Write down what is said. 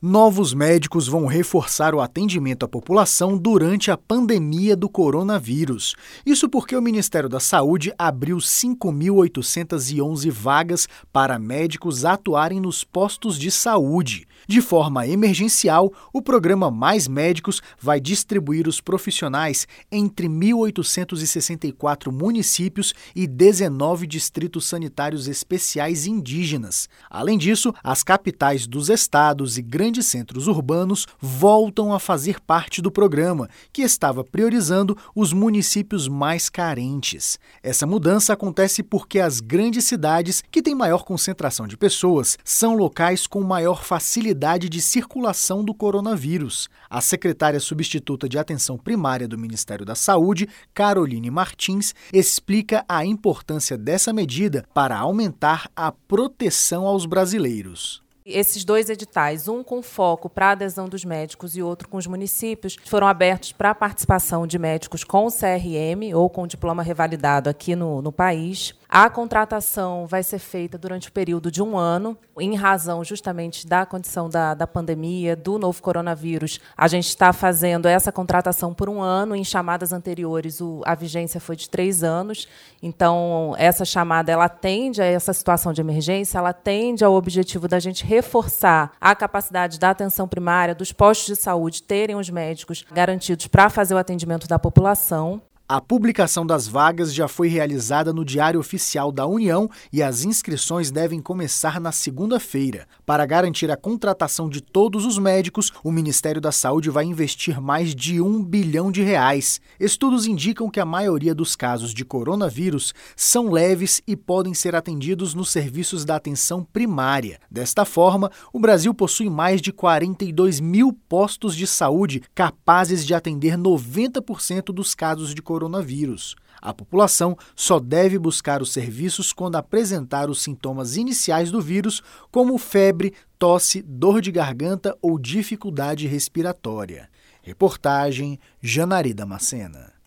Novos médicos vão reforçar o atendimento à população durante a pandemia do coronavírus. Isso porque o Ministério da Saúde abriu 5.811 vagas para médicos atuarem nos postos de saúde. De forma emergencial, o programa Mais Médicos vai distribuir os profissionais entre 1.864 municípios e 19 distritos sanitários especiais indígenas. Além disso, as capitais dos estados e grandes centros urbanos voltam a fazer parte do programa, que estava priorizando os municípios mais carentes. Essa mudança acontece porque as grandes cidades, que têm maior concentração de pessoas, são locais com maior facilidade de circulação do coronavírus. A secretária substituta de Atenção Primária do Ministério da Saúde, Caroline Martins, explica a importância dessa medida para aumentar a proteção aos brasileiros. Esses dois editais, um com foco para a adesão dos médicos e outro com os municípios, foram abertos para a participação de médicos com CRM ou com diploma revalidado aqui no, no país. A contratação vai ser feita durante o período de um ano, em razão justamente da condição da, da pandemia, do novo coronavírus. A gente está fazendo essa contratação por um ano. Em chamadas anteriores, o, a vigência foi de três anos. Então, essa chamada ela atende a essa situação de emergência, ela atende ao objetivo da gente reforçar a capacidade da atenção primária, dos postos de saúde terem os médicos garantidos para fazer o atendimento da população. A publicação das vagas já foi realizada no Diário Oficial da União e as inscrições devem começar na segunda-feira. Para garantir a contratação de todos os médicos, o Ministério da Saúde vai investir mais de um bilhão de reais. Estudos indicam que a maioria dos casos de coronavírus são leves e podem ser atendidos nos serviços da atenção primária. Desta forma, o Brasil possui mais de 42 mil postos de saúde capazes de atender 90% dos casos de coronavírus coronavírus. A população só deve buscar os serviços quando apresentar os sintomas iniciais do vírus, como febre, tosse, dor de garganta ou dificuldade respiratória. Reportagem Janari Macena.